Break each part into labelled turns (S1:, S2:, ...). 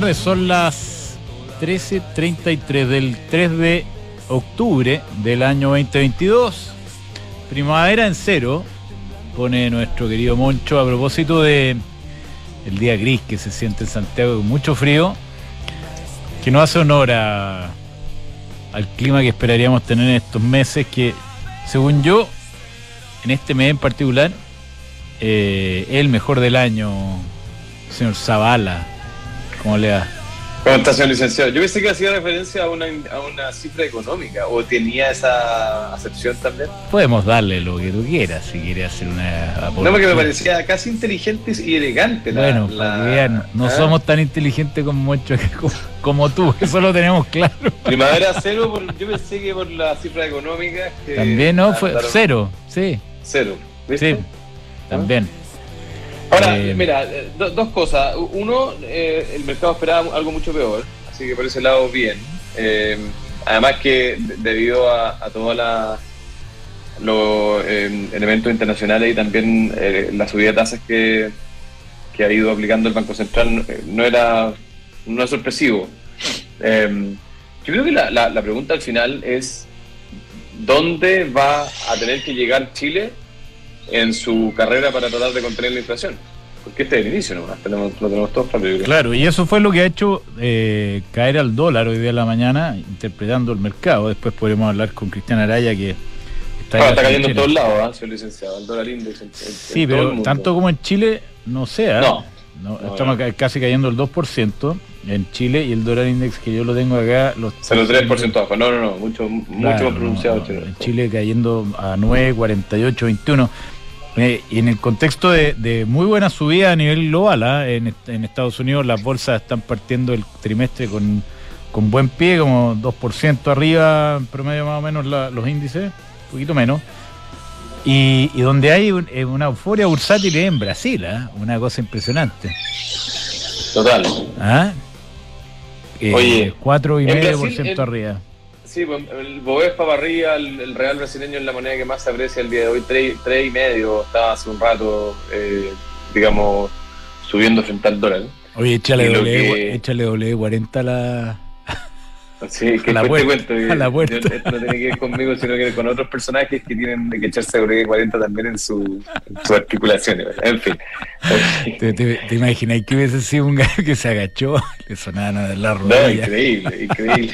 S1: tardes. Son las 13.33 del 3 de octubre del año 2022. Primavera en cero, pone nuestro querido Moncho a propósito de el día gris que se siente en Santiago con mucho frío, que no hace honor a, al clima que esperaríamos tener en estos meses, que según yo, en este mes en particular, eh, el mejor del año, señor Zavala. ¿Cómo le da?
S2: ¿Cómo está, señor licenciado? Yo pensé que hacía referencia a una, a una cifra económica, o tenía esa acepción también.
S1: Podemos darle lo que tú quieras si quieres hacer una.
S2: No, porque me parecía casi inteligente y elegante. La,
S1: bueno,
S2: la,
S1: no
S2: ¿ah?
S1: somos tan inteligentes como, como, como tú, eso lo tenemos claro.
S2: Primavera cero, por- yo pensé que por la cifra económica. que
S1: También, ¿no? Fue cero, sí,
S2: Cero. ¿viste?
S1: sí, también.
S2: Ahora,
S1: Eh,
S2: mira, eh, do- dos cosas. Uno, eh, el mercado esperaba algo mucho peor, así que por ese lado, bien. Eh, además que de- debido a, a todos los elementos internacionales y también la subida de tasas que, que ha ido aplicando el Banco Central, no era no es sorpresivo. Yo creo que la, la- la pregunta al final es, ¿dónde va a tener que llegar Chile en su carrera para tratar de contener la inflación. Porque este es el inicio nomás, tenemos, lo tenemos todos claro.
S1: y eso fue lo que ha hecho eh, caer al dólar hoy día en la mañana, interpretando el mercado. Después podremos hablar con Cristian Araya, que está,
S2: está cayendo en todos lados, señor licenciado, el dólar index. En, en-
S1: Sí,
S2: en
S1: pero tanto como en Chile, no sé. ¿ah?
S2: No.
S1: No,
S2: No,
S1: estamos
S2: no.
S1: ca- casi cayendo el 2% en Chile y el dólar index que yo lo tengo acá. Los
S2: 0,3% abajo. No, no, no, mucho, mucho más pronunciado.
S1: no, no,
S2: Chile.
S1: en Chile cayendo a 9, 48, 21. Eh, y en el contexto de, de muy buena subida a nivel global, ¿ah? en, est- en Estados Unidos las bolsas están partiendo el trimestre con, con buen pie, como 2% arriba, en promedio más o menos la- los índices, un poquito menos. Y, y donde hay un- eh, una euforia bursátil es en Brasil, ¿ah? una cosa impresionante.
S2: Total.
S1: ¿Ah? Eh,
S2: Oye,
S1: 4,5%
S2: Brasil, el-
S1: arriba.
S2: Sí, pues, el Bovespa para arriba, el, el real brasileño es la moneda que más se aprecia el día de hoy, tres, tres y medio, estaba hace un rato, eh, digamos, subiendo frente al dólar.
S1: Oye, échale W,
S2: que-
S1: échale W40 a la...
S2: Sí, que
S1: A la
S2: cuento que
S1: a la vuelta.
S2: yo- esto no tiene que ver conmigo, sino que con otros personajes que tienen que echarse W40 también en, su, en sus articulaciones. En fin.
S1: ¿Te, te, te imaginas que hubiese sido un gallo que se agachó? Le sonaban a la
S2: No,
S1: rodilla.
S2: increíble, increíble.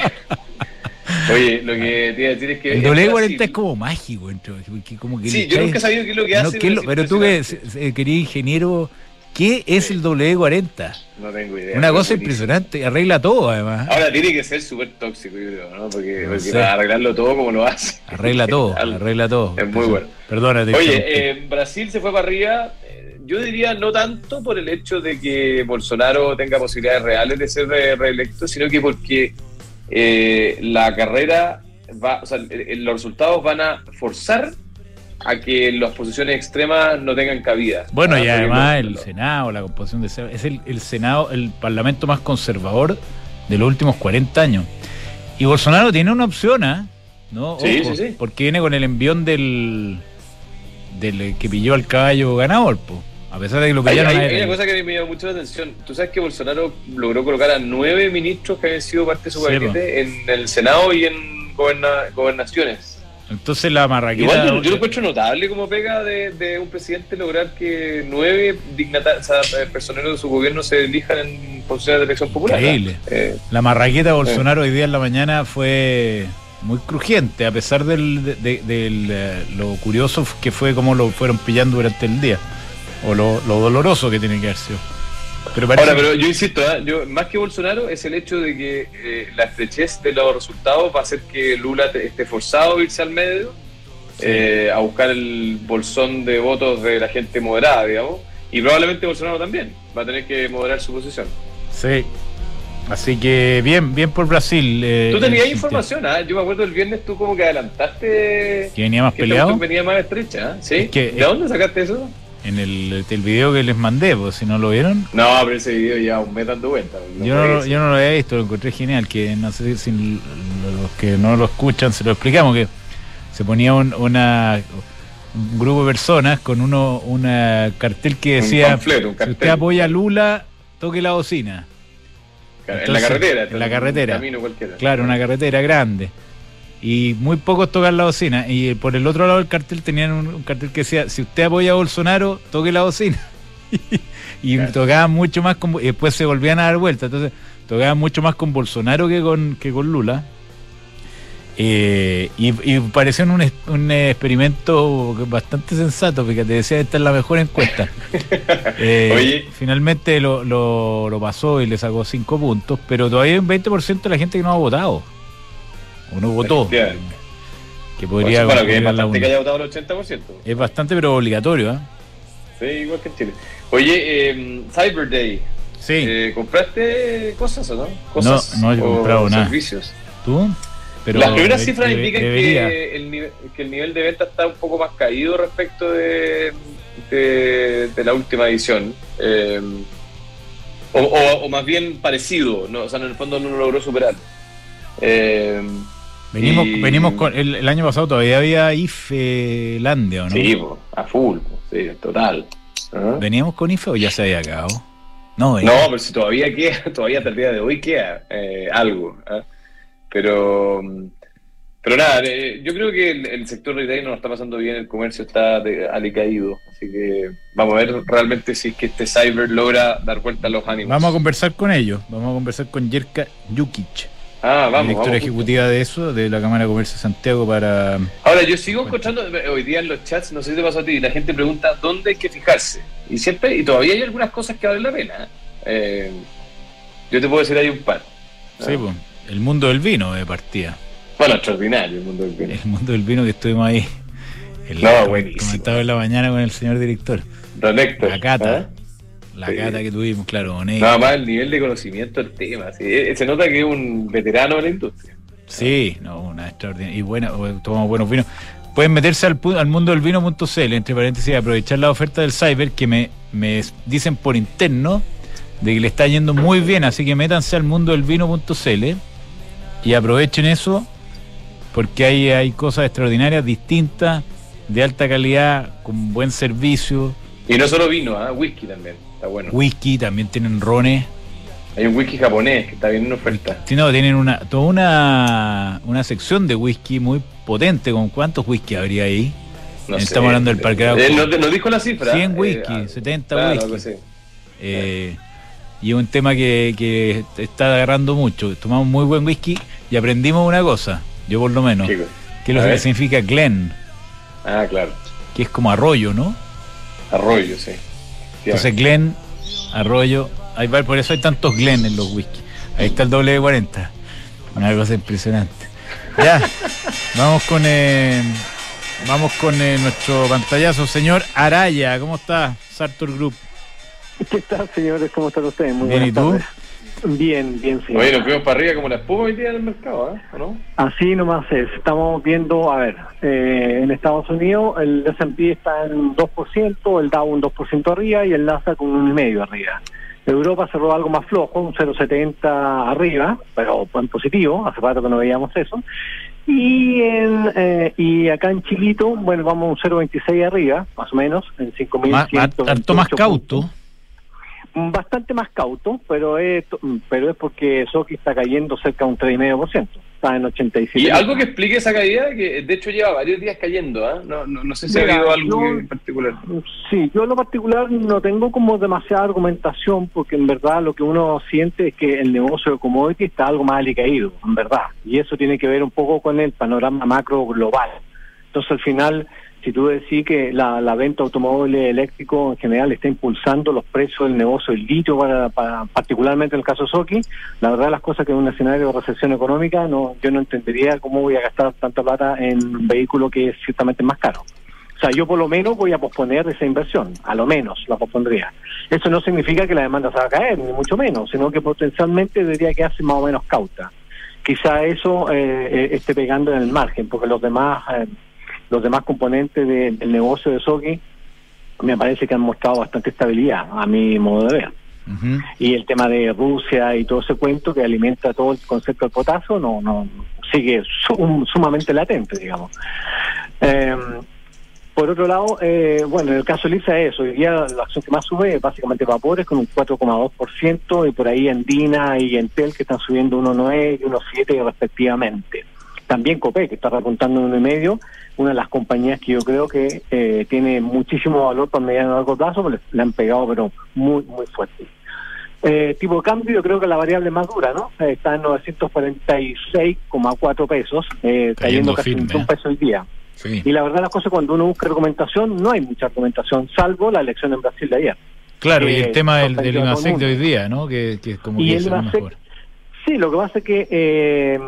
S2: Oye, lo que te iba a decir es que.
S1: el W40
S2: Brasil-
S1: es como mágico, como que
S2: Sí, yo nunca he sabido qué es lo que
S1: No,
S2: hace.
S1: ¿qué es lo- pero tú que eh, querías ingeniero, ¿qué es el W40?
S2: No tengo idea.
S1: Una cosa impresionante, arregla todo además.
S2: Ahora tiene que ser súper tóxico, yo creo, ¿no? Porque,
S1: No
S2: porque
S1: sé.
S2: para arreglarlo todo como lo hace.
S1: Arregla todo, arregla todo.
S2: Es muy bueno.
S1: Perdónate.
S2: Oye, eh, Brasil se fue para arriba. eh, Yo diría no tanto por el hecho de que Bolsonaro tenga posibilidades reales de ser re- reelecto, sino que porque eh, la carrera va, o sea, los resultados van a forzar a que las posiciones extremas no tengan cabida.
S1: Bueno, y además el Senado, la composición de Senado, es el, el Senado, el parlamento más conservador de los últimos 40 años. Y Bolsonaro tiene una opción, ¿ah? ¿no?
S2: Sí, sí, sí.
S1: Porque viene con el envión del, del que pilló al caballo ganador, po. A pesar de que lo
S2: Hay,
S1: pillaron
S2: hay- hay
S1: él.
S2: una cosa que me llamó mucho la atención. Tú sabes que Bolsonaro logró colocar a nueve ministros que habían sido parte de su
S1: Sí,
S2: gabinete en el Senado y en goberna- gobernaciones.
S1: Entonces la marraqueta...
S2: Igual yo, yo lo encuentro notable como pega de, de un presidente lograr que nueve dignatarios, o sea, eh, personeros de su gobierno se elijan en posiciones de elección popular.
S1: Increíble.
S2: Eh,
S1: La marraqueta de Bolsonaro hoy día en la mañana fue muy crujiente, a pesar del, de, de- del, eh, lo curioso que fue cómo lo fueron pillando durante el día, o lo, lo doloroso que tiene que haber sido. Pero parece
S2: Ahora, pero yo insisto, ¿ah? yo, más que Bolsonaro es el hecho de que eh, la estrechez de los resultados va a hacer que Lula te- esté forzado a irse al medio, eh, a buscar el bolsón de votos de la gente moderada, digamos, y probablemente Bolsonaro también va a tener que moderar su posición.
S1: Sí. Así que bien, bien por Brasil. eh,
S2: Tú tenías información, ¿ah? yo me acuerdo el viernes tú como que adelantaste
S1: Que venía más
S2: que
S1: peleado
S2: venía más estrecha, ¿ah? ¿sí?
S1: Es que-
S2: ¿De dónde sacaste eso?
S1: En el, el video que les mandé, pues si no lo vieron.
S2: No, pero ese video ya un mes dando vuelta.
S1: yo, no, yo no lo había visto, lo encontré genial, que no sé si los que no lo escuchan se lo explicamos, que se ponía un, una, un grupo de personas con uno una cartel que
S2: Un
S1: decía,
S2: panfleto, un
S1: si
S2: cartel.
S1: usted apoya a Lula, toque la bocina.
S2: en la carretera.
S1: En la carretera.
S2: camino cualquiera.
S1: Claro, una carretera grande. Y muy pocos tocan la bocina. Y por el otro lado del cartel tenían un, cartel que decía, si usted apoya a Bolsonaro, toque la bocina. y tocaban mucho más con... Y después se volvían a dar vuelta. Entonces, tocaban mucho más con Bolsonaro que con, que con Lula. Eh, y, y, pareció un, un, experimento bastante sensato, porque te decía, esta es la mejor encuesta. Eh, finalmente lo, lo, pasó y le sacó 5 puntos, pero todavía hay un 20% de la gente que no ha votado. O no votó. Que podría
S2: bueno, que es bastante que haya votado el 80%.
S1: Es bastante, pero obligatorio. ¿eh?
S2: Sí, igual que en Chile. Oye, eh, Cyber Day.
S1: Sí.
S2: Eh, ¿Compraste cosas o no? ¿Cosas
S1: no, no he comprado nada.
S2: servicios?
S1: ¿Tú?
S2: Las primeras cifras indican que el, nivel, de venta está un poco más caído respecto de, de, la última edición. Eh, o, más bien parecido, ¿no? o sea, en el fondo no lo logró superar.
S1: Eh, venimos, venimos con. El, año pasado todavía había IFE Landia, ¿no?
S2: Sí, a full, sí, total.
S1: ¿Ah? ¿Veníamos con IFE o ya se había acabado? No,
S2: no, pero si todavía queda, todavía hasta el día de hoy queda eh, algo. ¿ah? Pero, pero nada, eh, yo creo que el, sector retail no lo está pasando bien, el comercio está de, alicaído, así que vamos a ver realmente si es que este cyber logra dar vuelta a los ánimos.
S1: Vamos a conversar con ellos, vamos a conversar con Yerka Jukic.
S2: Ah, vamos.
S1: Directora ejecutiva de eso, de la Cámara de Comercio de Santiago para...
S2: Ahora, yo sigo encontrando hoy día en los chats, no sé si te pasó a ti, la gente pregunta dónde hay que fijarse. Y siempre, y todavía hay algunas cosas que valen la pena. Eh, yo te puedo decir, hay un par.
S1: Sí, pues el mundo del vino de partida.
S2: Bueno, extraordinario el mundo del vino.
S1: El mundo del vino que estuvimos ahí.
S2: El no, buenísimo.
S1: Comentado en la mañana con el señor director.
S2: Don Héctor.
S1: La cata. ¿eh? La cata que tuvimos, claro, con
S2: Nada más el nivel de conocimiento del tema. Eh, se nota que es un veterano de la industria.
S1: Sí, no, una extraordinaria. Y bueno, tomamos buenos vinos. Pueden meterse al, al mundo del vino.cl, entre paréntesis, y aprovechar la oferta del Cyber que me, me dicen por interno de que le está yendo muy bien. Así que métanse al mundo del vino.cl y aprovechen eso porque hay, hay cosas extraordinarias, distintas, de alta calidad, con buen servicio.
S2: Y no solo vino, ¿eh? whisky también, está bueno.
S1: Whisky, también tienen rones.
S2: Hay un whisky japonés que está bien en oferta.
S1: Sí, no, tienen una, toda una, una sección de whisky muy potente. ¿Con cuántos whisky habría ahí? Estamos hablando del parque.
S2: Él no, dijo la cifra.
S1: 100 whisky, 70 ah, whisky. Eh, y es un tema que, que está agarrando mucho. Tomamos muy buen whisky y aprendimos una cosa, yo por lo menos, que es lo que significa Glen.
S2: Ah, claro.
S1: Que es como arroyo, ¿no?
S2: Arroyo, sí.
S1: Entonces Glen, arroyo, ahí va, por eso hay tantos Glen en los whisky. Ahí está el doble de 40. Una cosa impresionante. Ya, vamos con eh, vamos con eh, nuestro pantallazo, señor Araya. ¿Cómo está, Sartor Group?
S3: ¿Qué tal, señores? ¿Cómo están ustedes?
S1: Muy bien, ¿y tú?
S3: Bien, bien,
S2: sí. Oye, nos fuimos para arriba como la espuma hoy día en el mercado, ¿eh? no?
S3: Así nomás es. Estamos viendo, a ver, eh, en Estados Unidos el S&P está en 2%, el Dow un 2% arriba y el Nasdaq un 1,5% arriba. Europa cerró algo más flojo, un 0,70 arriba, pero en positivo, hace rato que no veíamos eso. Y en, eh, y acá en Chilito, bueno, vamos un 0,26 arriba, más o menos, en 5.100.
S1: Tanto más cauto.
S3: Bastante más cauto, pero es, pero es porque Soki está cayendo cerca de un 3,5%. Está en 87.
S2: ¿Y algo que explique esa caída? Que de hecho lleva varios días cayendo, ¿ah? no, no, sé si ha habido algo en particular.
S3: Sí, yo en lo particular no tengo como demasiada argumentación, porque en verdad lo que uno siente es que el negocio de commodity está algo más alicaído, en verdad. Y eso tiene que ver un poco con el panorama macro global. Entonces al final si tú decís que la, venta de automóviles eléctricos en general está impulsando los precios del negocio del litio, para, particularmente en el caso Soki, la verdad las cosas que en un escenario de recesión económica no yo no entendería cómo voy a gastar tanta plata en un vehículo que es ciertamente más caro. O sea, yo por lo menos voy a posponer esa inversión, a lo menos la pospondría. Eso no significa que la demanda se va a caer, ni mucho menos, sino que potencialmente debería quedarse más o menos cauta. Quizá eso eh, eh, esté pegando en el margen, porque los demás... Eh, los demás componentes del negocio de Soki me parece que han mostrado bastante estabilidad, a mi modo de ver. Y el tema de Rusia y todo ese cuento que alimenta todo el concepto del potasio no, no sigue sumamente latente, digamos. Eh, Por otro lado, eh, bueno, en el caso de Lisa es hoy día la acción que más sube es básicamente Vapores con un 4,2% y por ahí en Dina y Entel que están subiendo 1,9 y 1,7 respectivamente. También Copé, que está repuntando en 1,5, una de las compañías que yo creo que eh, tiene muchísimo valor para mediano y largo plazo, le, le han pegado pero muy, muy fuerte. Eh, tipo de cambio, yo creo que la variable más dura, ¿no? Eh, está en 946,4 pesos, eh, cayendo, casi un peso el día. Sí. Y la verdad, las cosas cuando uno busca argumentación, no hay mucha argumentación, salvo la elección en Brasil de ayer.
S1: Claro, y el tema del, del IMASEC de hoy día, ¿no? Que, que como
S3: y
S1: que
S3: el IMASEC, sí, lo que pasa es que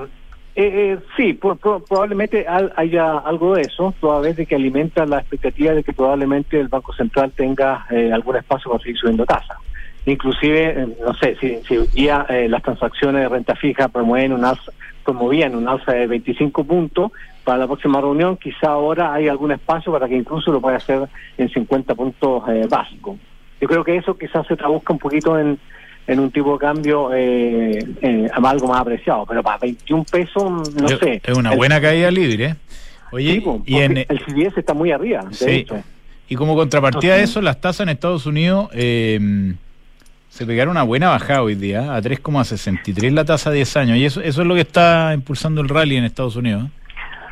S3: eh, eh, sí, por, por, probablemente haya algo de eso, toda vez de que alimenta la expectativa de que probablemente el Banco Central tenga eh, algún espacio para seguir subiendo tasas. Inclusive, eh, no sé, si, si día eh, las transacciones de renta fija promueven un alza, promovían un alza de 25 puntos, para la próxima reunión quizá ahora hay algún espacio para que incluso lo pueda hacer en 50 puntos básicos. Yo creo que eso quizás se traduzca un poquito en, en un tipo de cambio eh, eh, algo más apreciado, pero para 21 pesos, no
S1: Yo,
S3: sé.
S1: Es una
S3: el,
S1: buena caída libre, ¿eh? Oye,
S3: pues,
S1: y en,
S3: el CDS está muy arriba, de
S1: sí.
S3: hecho.
S1: Y como contrapartida de eso, las tasas en Estados Unidos eh, se pegaron una buena bajada hoy día, a 3,63 la tasa de 10 años. Y eso, eso es lo que está impulsando el rally en Estados Unidos.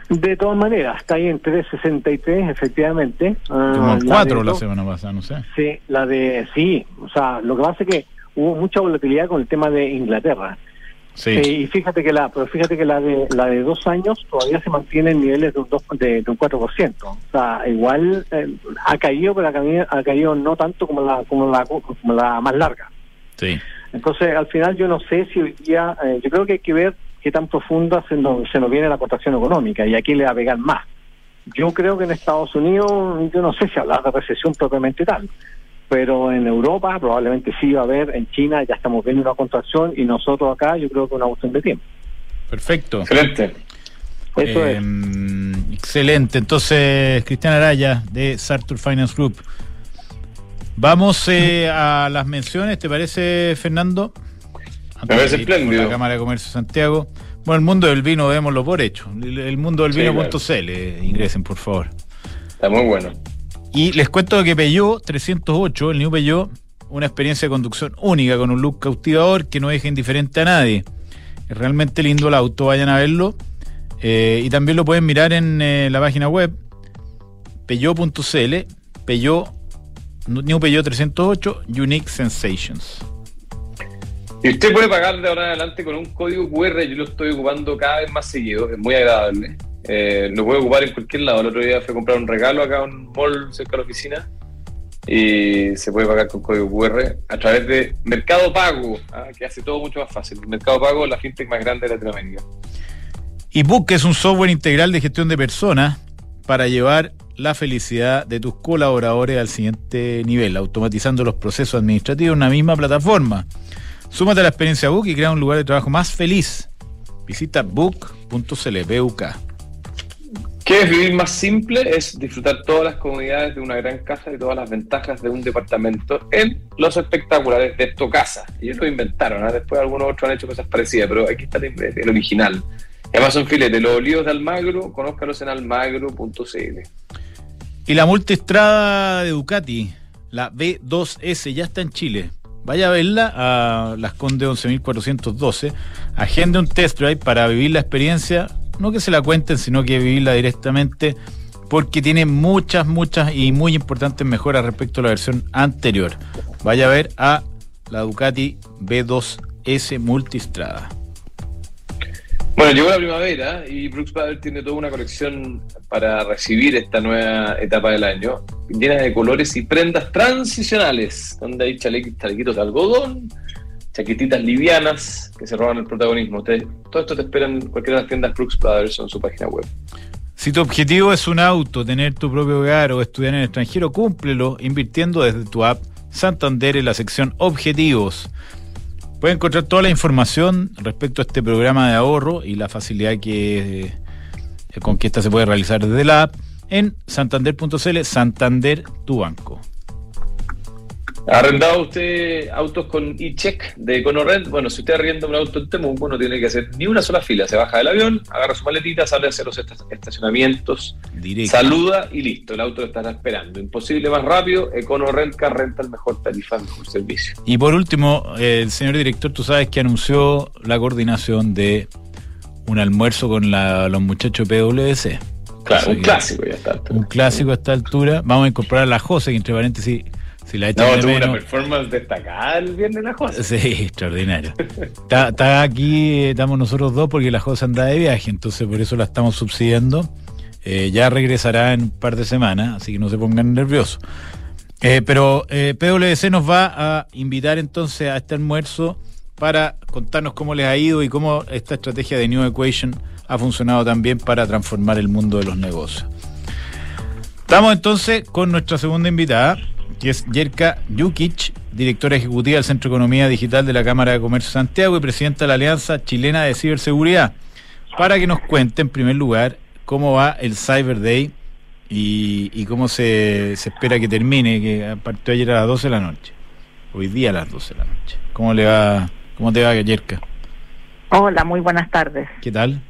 S3: De todas maneras, está ahí en 3.63, efectivamente.
S1: Como el 4 la, la semana pasada, no sé.
S3: Sí, la de, sí, o sea, lo que pasa es que hubo mucha volatilidad con el tema de Inglaterra.
S1: Sí.
S3: Eh, y fíjate que la, pero fíjate que la de la de dos años todavía se mantiene en niveles de un, dos, de, de un 4%. O sea, igual eh, ha caído, pero ha caído, ha caído no tanto como la, como la, como la más larga.
S1: Sí.
S3: Entonces, al final yo no sé si hoy día, eh, yo creo que hay que ver qué tan profunda se nos, se nos viene la contracción económica y a quién le va a pegar más. Yo creo que en Estados Unidos, yo no sé si hablar de recesión propiamente tal, pero en Europa probablemente sí va a haber, en China ya estamos viendo una contracción y nosotros acá yo creo que una cuestión de tiempo.
S1: Perfecto.
S2: Excelente.
S3: Eso
S1: eh, es. Excelente. Entonces, Cristian Araya de Sartor Finance Group. Vamos eh, a las menciones, ¿te parece, Fernando?
S2: Me parece espléndido.
S1: La Cámara de Comercio de Santiago. Bueno, el mundo del vino, démoslo por hecho. El mundo del vino.cl, sí, claro. ingresen, por favor.
S2: Está muy bueno.
S1: Y les cuento que Peugeot 308, el New Peugeot, una experiencia de conducción única con un look cautivador que no deja indiferente a nadie. Es realmente lindo el auto, vayan a verlo. Eh, y también lo pueden mirar en eh, la página web peugeot.cl, Peugeot, New Peugeot 308, Unique Sensations.
S2: Y usted puede pagar de ahora en adelante con un código QR, yo lo estoy ocupando cada vez más seguido, es muy agradable. Eh, lo puede ocupar en cualquier lado. El otro día fui a comprar un regalo acá en un mall cerca de la oficina y se puede pagar con código QR a través de Mercado Pago, ¿ah? que hace todo mucho más fácil. Mercado Pago es la fintech más grande de Latinoamérica.
S1: ebook es un software integral de gestión de personas para llevar la felicidad de tus colaboradores al siguiente nivel, automatizando los procesos administrativos en una misma plataforma. Súmate a la experiencia Book y crea un lugar de trabajo más feliz. Visita book.cl.
S2: ¿Qué es vivir más simple? Es disfrutar todas las comodidades de una gran casa y todas las ventajas de un departamento en los espectaculares de tu casa. Ellos lo inventaron, ¿eh? después algunos otros han hecho cosas parecidas, pero aquí está el, original. Amazon Filete, los olivos de Almagro, conózcalos en almagro.cl.
S1: Y la multistrada de Ducati, la B2S, ya está en Chile. Vaya a verla a Las Condes 11.412. Agende un test drive para vivir la experiencia. No que se la cuenten, sino que vivirla directamente. Porque tiene muchas, muchas y muy importantes mejoras respecto a la versión anterior. Vaya a ver a la Ducati B2S Multistrada.
S2: Bueno, llegó la primavera y Brooks Brothers tiene toda una colección para recibir esta nueva etapa del año, llena de colores y prendas transicionales, donde hay chalequitos de algodón, chaquetitas livianas que se roban el protagonismo. Ustedes, todo esto te esperan en cualquiera de las tiendas Brooks Brothers o en su página web.
S1: Si tu objetivo es un auto, tener tu propio hogar o estudiar en el extranjero, cúmplelo invirtiendo desde tu app Santander en la sección Objetivos. Pueden encontrar toda la información respecto a este programa de ahorro y la facilidad que eh, con que esta se puede realizar desde la app en santander.cl, Santander tu banco.
S2: ¿Ha arrendado usted autos con e-check de EconoRent? Bueno, si usted arrienda un auto en Temuco, no tiene que hacer ni una sola fila. Se baja del avión, agarra su maletita, sale a hacer los estacionamientos, saluda y listo. El auto lo estará esperando. Imposible más rápido. EconoRent Car renta el mejor tarifa, el mejor servicio.
S1: Y por último, el señor director, tú sabes que anunció la coordinación de un almuerzo con los muchachos PwC.
S2: Claro, un clásico ya está.
S1: Un clásico a esta altura. Vamos a incorporar a la Jose, que entre paréntesis si la
S2: no, tuvo una performance destacada el viernes la José.
S1: Sí, extraordinario. está, aquí, estamos nosotros dos porque la José anda de viaje, entonces por eso la estamos subsidiando. Eh, ya regresará en un par de semanas, así que no se pongan nerviosos. Eh, pero eh, PwC nos va a invitar entonces a este almuerzo para contarnos cómo les ha ido y cómo esta estrategia de New Equation ha funcionado también para transformar el mundo de los negocios. Estamos entonces con nuestra segunda invitada, que es Yerka Jukic, directora ejecutiva del Centro de Economía Digital de la Cámara de Comercio de Santiago y presidenta de la Alianza Chilena de Ciberseguridad, para que nos cuente en primer lugar cómo va el Cyber Day y, cómo se, espera que termine, que partió ayer a las 12 de la noche, hoy día a las 12 de la noche. ¿Cómo le va, cómo te va, Yerka?
S4: Hola, muy buenas tardes.
S1: ¿Qué tal?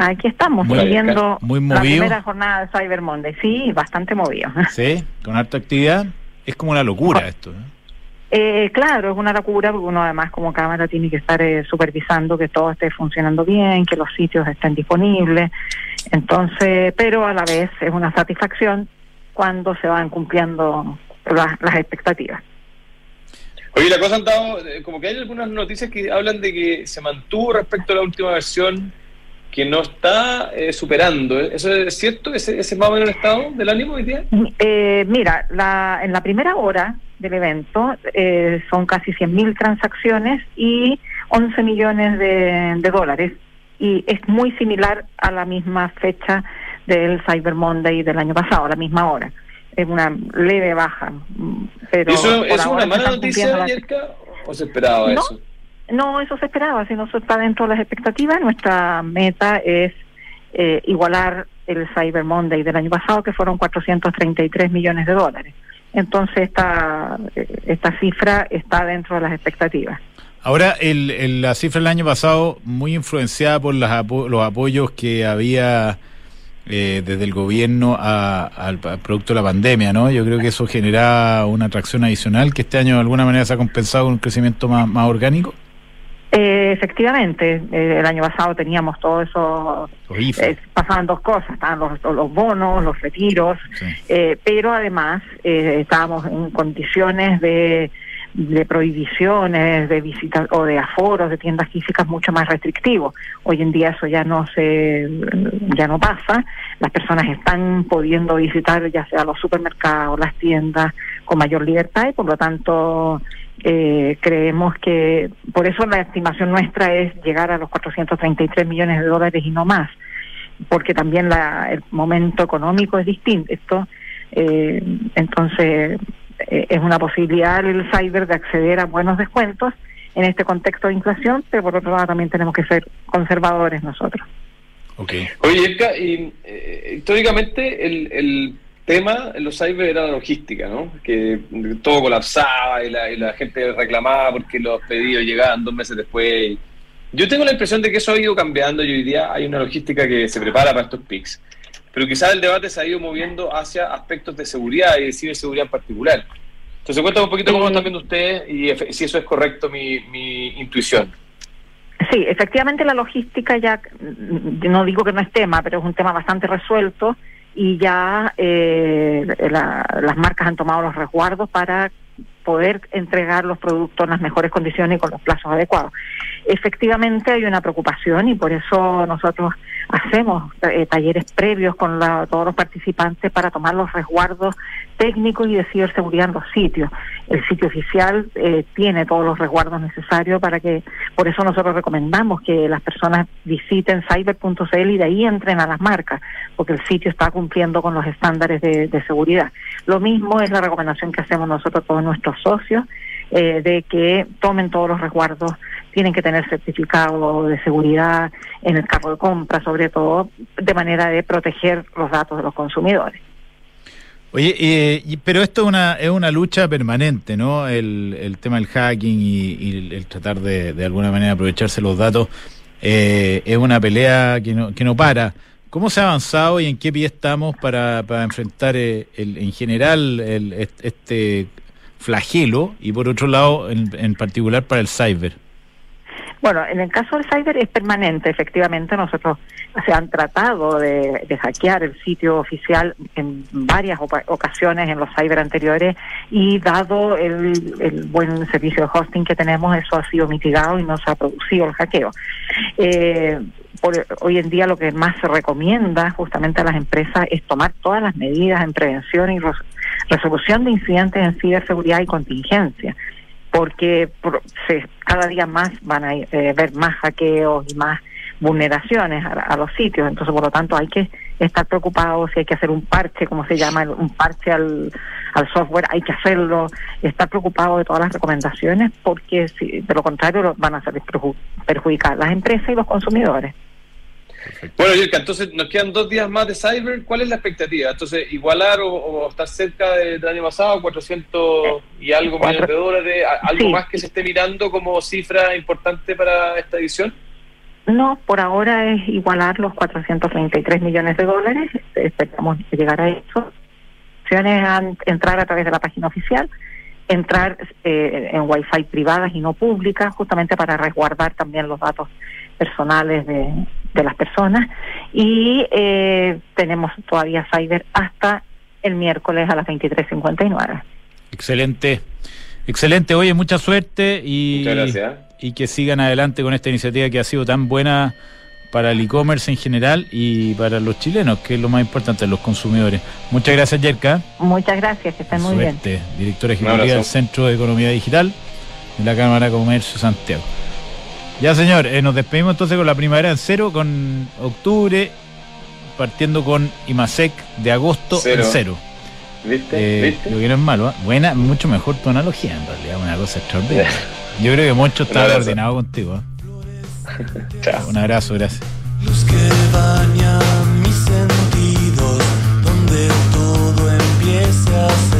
S4: Aquí estamos, viviendo la primera jornada de Cyber Monday. Sí, bastante movido.
S1: Sí, con harta actividad. Es como una locura esto.
S4: Eh, claro, es una locura porque uno además como cámara tiene que estar eh, supervisando que todo esté funcionando bien, que los sitios estén disponibles. Entonces, pero a la vez es una satisfacción cuando se van cumpliendo las expectativas.
S2: Oye, la cosa han dado, eh, como que hay algunas noticias que hablan de que se mantuvo respecto a la última versión que no está eh, superando. ¿Eso es cierto? ¿Ese, ¿Ese, más o menos el estado del ánimo hoy día?
S4: Eh, mira, la, en la primera hora del evento eh, son casi 100.000 transacciones y 11 millones de, dólares. Y es muy similar a la misma fecha del Cyber Monday del año pasado, a la misma hora. Es una leve baja.
S2: Pero ¿Eso es una mala noticia, ¿O se esperaba eso?
S4: No, eso se esperaba, si no está dentro de las expectativas. Nuestra meta es eh, igualar el Cyber Monday del año pasado, que fueron 433 millones de dólares. Entonces, esta, eh, esta cifra está dentro de las expectativas.
S1: Ahora, el, la cifra del año pasado, muy influenciada por las los apoyos que había eh, desde el gobierno al producto de la pandemia, ¿no? Yo creo que eso genera una atracción adicional que este año de alguna manera se ha compensado con un crecimiento más, más orgánico.
S4: Eh, efectivamente, eh, el año pasado teníamos todo eso, eh, pasaban dos cosas, estaban los, los bonos, los retiros, eh, pero además estábamos en condiciones de, de prohibiciones de visitas o de aforos de tiendas físicas mucho más restrictivos. Hoy en día eso ya no se ya no pasa. Las personas están pudiendo visitar ya sea los supermercados, las tiendas con mayor libertad y por lo tanto eh, creemos que por eso la estimación nuestra es llegar a los 433 millones de dólares y no más, porque también la, el momento económico es distinto. Esto, eh, entonces, eh, es una posibilidad el cyber de acceder a buenos descuentos en este contexto de inflación, pero por otro lado también tenemos que ser conservadores nosotros.
S2: Okay. Oye, Erika, y, eh, históricamente el, el tema en los cyber era la logística, ¿no? Que todo colapsaba y la, gente reclamaba porque los pedidos llegaban dos meses después. Yo tengo la impresión de que eso ha ido cambiando y hoy día hay una logística que se prepara para estos pics. Pero quizás el debate se ha ido moviendo hacia aspectos de seguridad y de ciberseguridad en particular. Entonces, cuéntame un poquito cómo están viendo ustedes y si eso es correcto mi, mi intuición.
S4: Sí, efectivamente la logística ya, no digo que no es tema, pero es un tema bastante resuelto y ya eh, las marcas han tomado los resguardos para poder entregar los productos en las mejores condiciones y con los plazos adecuados. Efectivamente hay una preocupación y por eso nosotros hacemos eh, talleres previos con todos los participantes para tomar los resguardos técnicos y de ciberseguridad en los sitios. El sitio oficial eh, tiene todos los resguardos necesarios para que, por eso nosotros recomendamos que las personas visiten cyber.cl y de ahí entren a las marcas, porque el sitio está cumpliendo con los estándares de, seguridad. Lo mismo es la recomendación que hacemos nosotros todos nuestros socios eh, de que tomen todos los resguardos, tienen que tener certificado de seguridad en el carro de compra, sobre todo, de manera de proteger los datos de los consumidores.
S1: Oye, eh, pero esto es una, es una lucha permanente, ¿no? El, el tema del hacking y, el, tratar de, de alguna manera aprovecharse los datos eh, es una pelea que no, que no para. ¿Cómo se ha avanzado y en qué pie estamos para, para enfrentar eh, el, en general el, este flagelo y por otro lado en, en particular para el cyber?
S4: Bueno, en el caso del cyber es permanente, efectivamente. Nosotros se han tratado de, hackear el sitio oficial en varias ocasiones en los cyber anteriores y dado el, buen servicio de hosting que tenemos, eso ha sido mitigado y no se ha producido el hackeo. Eh, hoy en día lo que más se recomienda justamente a las empresas es tomar todas las medidas en prevención y resolución de incidentes en ciberseguridad y contingencia porque cada día más van a eh, ver más hackeos y más vulneraciones a, los sitios, entonces por lo tanto hay que estar preocupados si hay que hacer un parche, como se llama, un parche al, al software, hay que hacerlo, estar preocupado de todas las recomendaciones porque si, de lo contrario van a ser perjudicar las empresas y los consumidores.
S2: Bueno, Yelka, entonces nos quedan dos días más de Cyber. ¿Cuál es la expectativa? Entonces, igualar o, estar cerca del año pasado, 400 y algo millones de dólares, ¿algo más que se esté mirando como cifra importante para esta edición?
S4: No, por ahora es igualar los 433 millones de dólares. Esperamos llegar a eso. Opciones entrar a través de la página oficial, entrar eh, en Wi-Fi privadas y no públicas, justamente para resguardar también los datos personales de, de las personas y eh, tenemos todavía Cyber hasta el miércoles a las 23.59.
S1: Excelente. Excelente, oye, mucha suerte y, y que sigan adelante con esta iniciativa que ha sido tan buena para el e-commerce en general y para los chilenos, que es lo más importante, los consumidores. Muchas gracias, Yerka.
S4: Muchas gracias, que estén muy bien.
S1: Directora ejecutiva del Centro de Economía Digital de la Cámara de Comercio Santiago. Ya, señor, eh, nos despedimos entonces con la primavera en cero, con octubre, partiendo con IMASEC de agosto en cero.
S2: ¿Viste? Eh,
S1: Lo que no es malo, ¿eh? buena, mucho mejor tu analogía en realidad, una cosa extraordinaria. Yo creo que Moncho está coordinado contigo. ¿eh? Chao. Un abrazo, gracias. Los que bañan mis sentidos, donde todo empieza a